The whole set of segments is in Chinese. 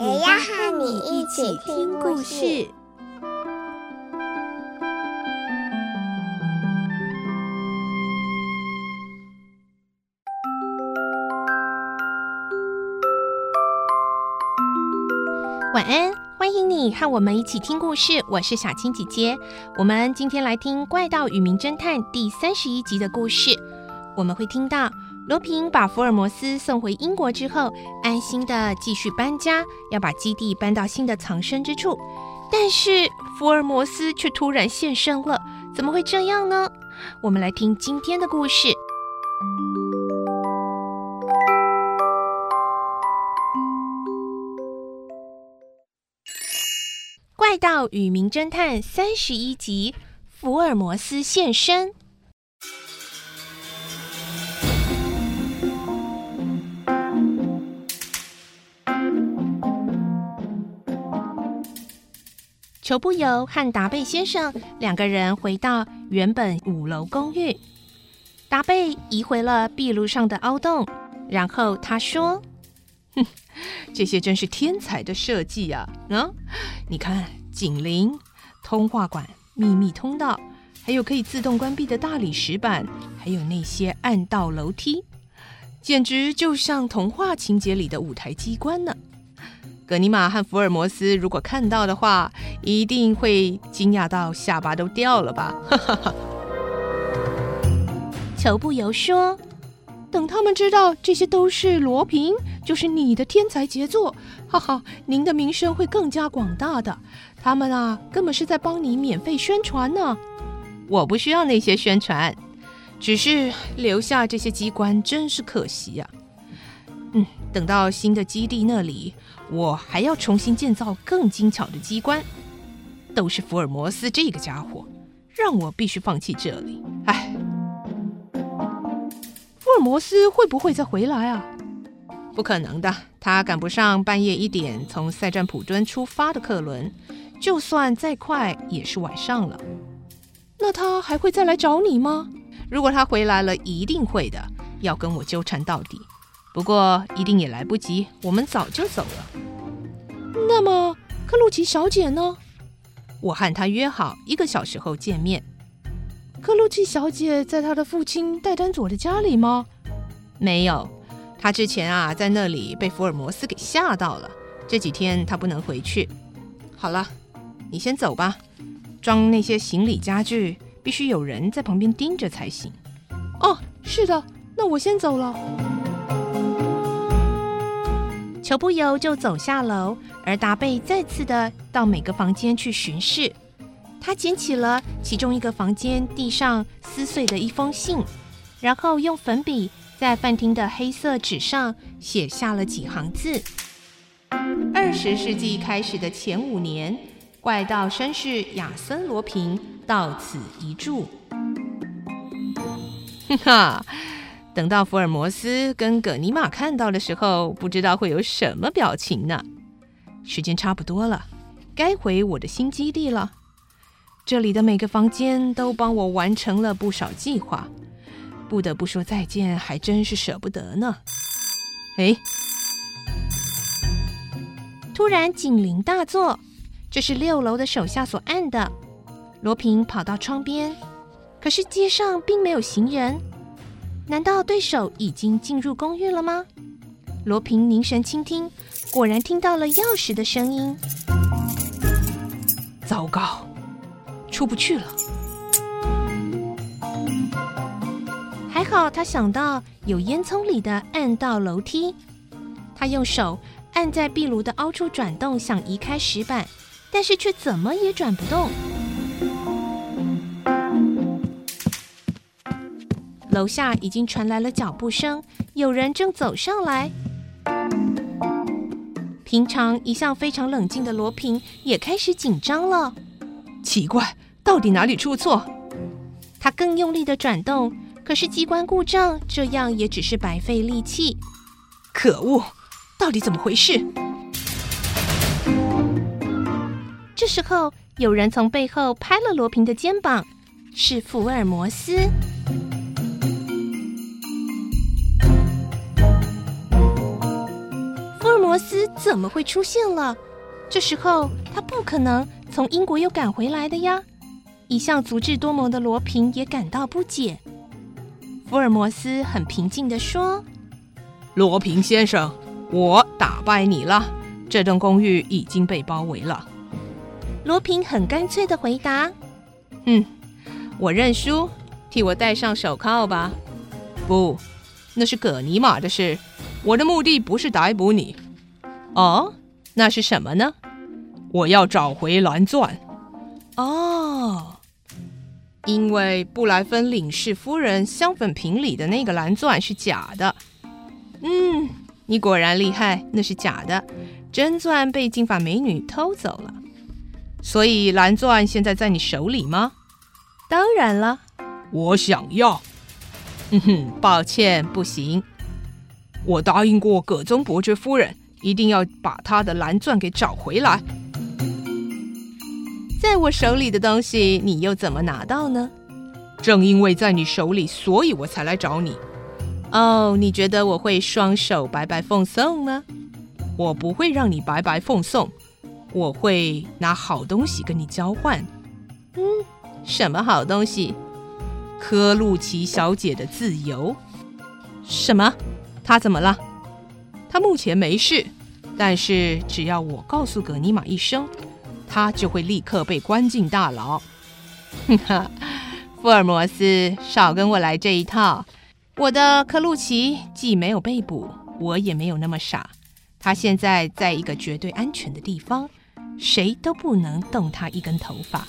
也要和你一起听故事。晚安，欢迎你和我们一起听故事。我是小青姐姐，我们今天来听《怪盗与名侦探》第三十一集的故事。我们会听到。罗平把福尔摩斯送回英国之后，安心的继续搬家，要把基地搬到新的藏身之处。但是福尔摩斯却突然现身了，怎么会这样呢？我们来听今天的故事，《怪盗与名侦探》三十一集：福尔摩斯现身。裘布尤和达贝先生两个人回到原本五楼公寓。达贝移回了壁炉上的凹洞，然后他说：“哼，这些真是天才的设计呀！啊，你看，警铃、通话管、秘密通道，还有可以自动关闭的大理石板，还有那些暗道楼梯，简直就像童话情节里的舞台机关呢。”葛尼玛和福尔摩斯如果看到的话，一定会惊讶到下巴都掉了吧？哈哈哈。裘布尤说：“等他们知道这些都是罗平，就是你的天才杰作，哈哈，您的名声会更加广大的。他们啊，根本是在帮你免费宣传呢。我不需要那些宣传，只是留下这些机关真是可惜呀。嗯，等到新的基地那里。”我还要重新建造更精巧的机关，都是福尔摩斯这个家伙，让我必须放弃这里。唉，福尔摩斯会不会再回来啊？不可能的，他赶不上半夜一点从塞占普敦出发的客轮，就算再快也是晚上了。那他还会再来找你吗？如果他回来了，一定会的，要跟我纠缠到底。不过一定也来不及，我们早就走了。那么克鲁奇小姐呢？我和她约好一个小时后见面。克鲁奇小姐在她的父亲戴丹佐的家里吗？没有，她之前啊在那里被福尔摩斯给吓到了。这几天她不能回去。好了，你先走吧。装那些行李家具必须有人在旁边盯着才行。哦，是的，那我先走了。裘布尤就走下楼，而达贝再次的到每个房间去巡视。他捡起了其中一个房间地上撕碎的一封信，然后用粉笔在饭厅的黑色纸上写下了几行字：“二十世纪开始的前五年，怪盗绅士亚森·罗平到此一住。”哈。等到福尔摩斯跟葛尼玛看到的时候，不知道会有什么表情呢？时间差不多了，该回我的新基地了。这里的每个房间都帮我完成了不少计划，不得不说再见，还真是舍不得呢。哎，突然警铃大作，这是六楼的手下所按的。罗平跑到窗边，可是街上并没有行人。难道对手已经进入公寓了吗？罗平凝神倾听，果然听到了钥匙的声音。糟糕，出不去了。还好他想到有烟囱里的暗道楼梯，他用手按在壁炉的凹处转动，想移开石板，但是却怎么也转不动。楼下已经传来了脚步声，有人正走上来。平常一向非常冷静的罗平也开始紧张了。奇怪，到底哪里出错？他更用力地转动，可是机关故障，这样也只是白费力气。可恶，到底怎么回事？这时候，有人从背后拍了罗平的肩膀，是福尔摩斯。摩斯怎么会出现了？这时候他不可能从英国又赶回来的呀！一向足智多谋的罗平也感到不解。福尔摩斯很平静地说：“罗平先生，我打败你了，这栋公寓已经被包围了。”罗平很干脆的回答：“嗯，我认输，替我戴上手铐吧。不，那是葛尼玛的事。我的目的不是逮捕你。哦，那是什么呢？我要找回蓝钻。哦，因为布莱芬领事夫人香粉瓶里的那个蓝钻是假的。嗯，你果然厉害，那是假的，真钻被金发美女偷走了。”所以蓝钻现在在你手里吗？当然了，我想要。嗯哼，抱歉，不行。我答应过葛宗伯爵夫人，一定要把他的蓝钻给找回来。在我手里的东西，你又怎么拿到呢？正因为在你手里，所以我才来找你。哦，你觉得我会双手白白奉送吗？我不会让你白白奉送。我会拿好东西跟你交换。嗯，什么好东西？科露奇小姐的自由。什么？她怎么了？他目前没事，但是只要我告诉葛尼玛一声，他就会立刻被关进大牢。哼哈，福尔摩斯，少跟我来这一套。我的科鲁奇既没有被捕，我也没有那么傻。他现在在一个绝对安全的地方。谁都不能动他一根头发。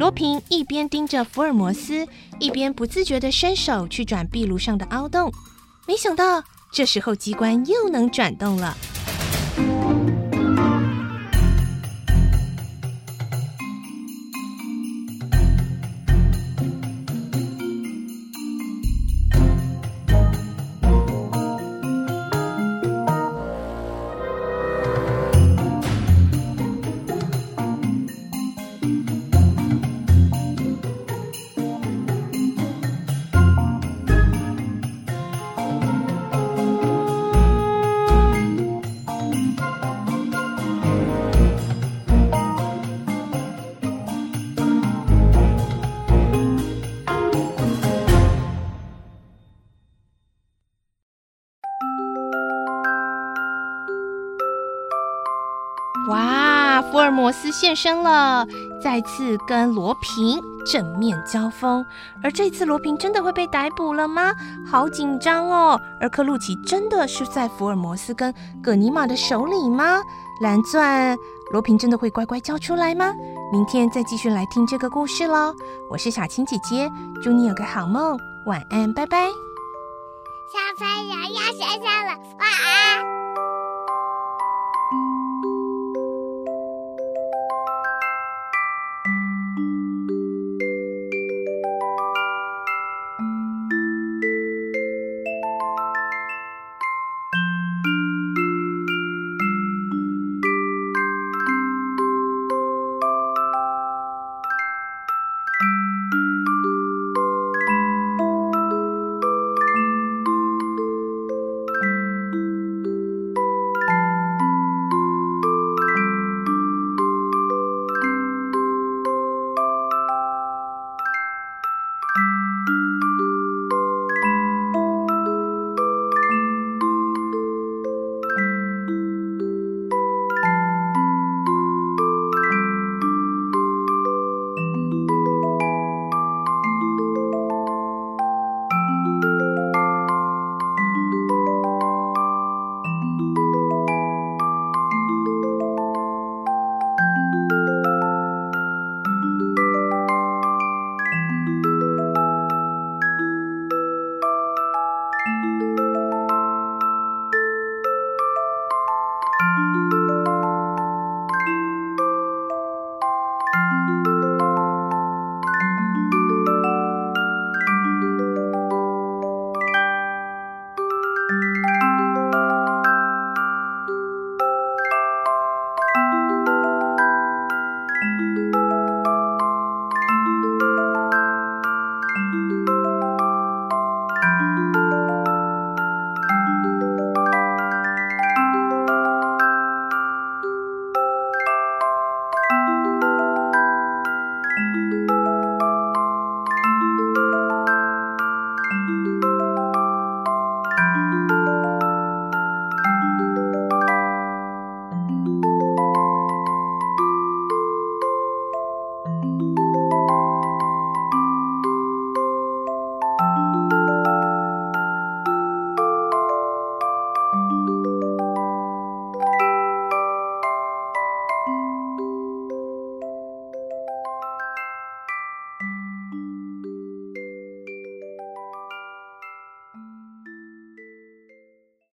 罗平一边盯着福尔摩斯，一边不自觉地伸手去转壁炉上的凹洞。没想到，这时候机关又能转动了。摩斯现身了，再次跟罗平正面交锋。而这次罗平真的会被逮捕了吗？好紧张哦！而克鲁奇真的是在福尔摩斯跟葛尼玛的手里吗？蓝钻，罗平真的会乖乖交出来吗？明天再继续来听这个故事喽。我是小青姐姐，祝你有个好梦，晚安，拜拜。小朋友要睡觉了。晚安